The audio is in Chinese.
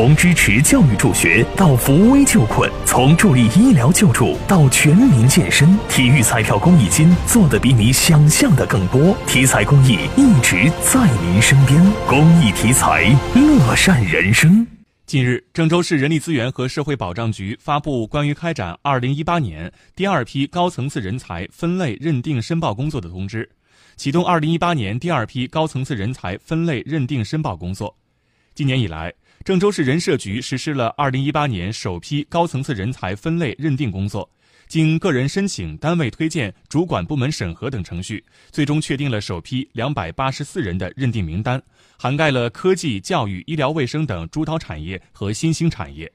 从支持教育助学到扶危救困，从助力医疗救助到全民健身，体育彩票公益金做的比你想象的更多。体彩公益一直在您身边，公益体彩，乐善人生。近日，郑州市人力资源和社会保障局发布关于开展二零一八年第二批高层次人才分类认定申报工作的通知，启动二零一八年第二批高层次人才分类认定申报工作。今年以来，郑州市人社局实施了2018年首批高层次人才分类认定工作。经个人申请、单位推荐、主管部门审核等程序，最终确定了首批284人的认定名单，涵盖了科技、教育、医疗卫生等主导产业和新兴产业。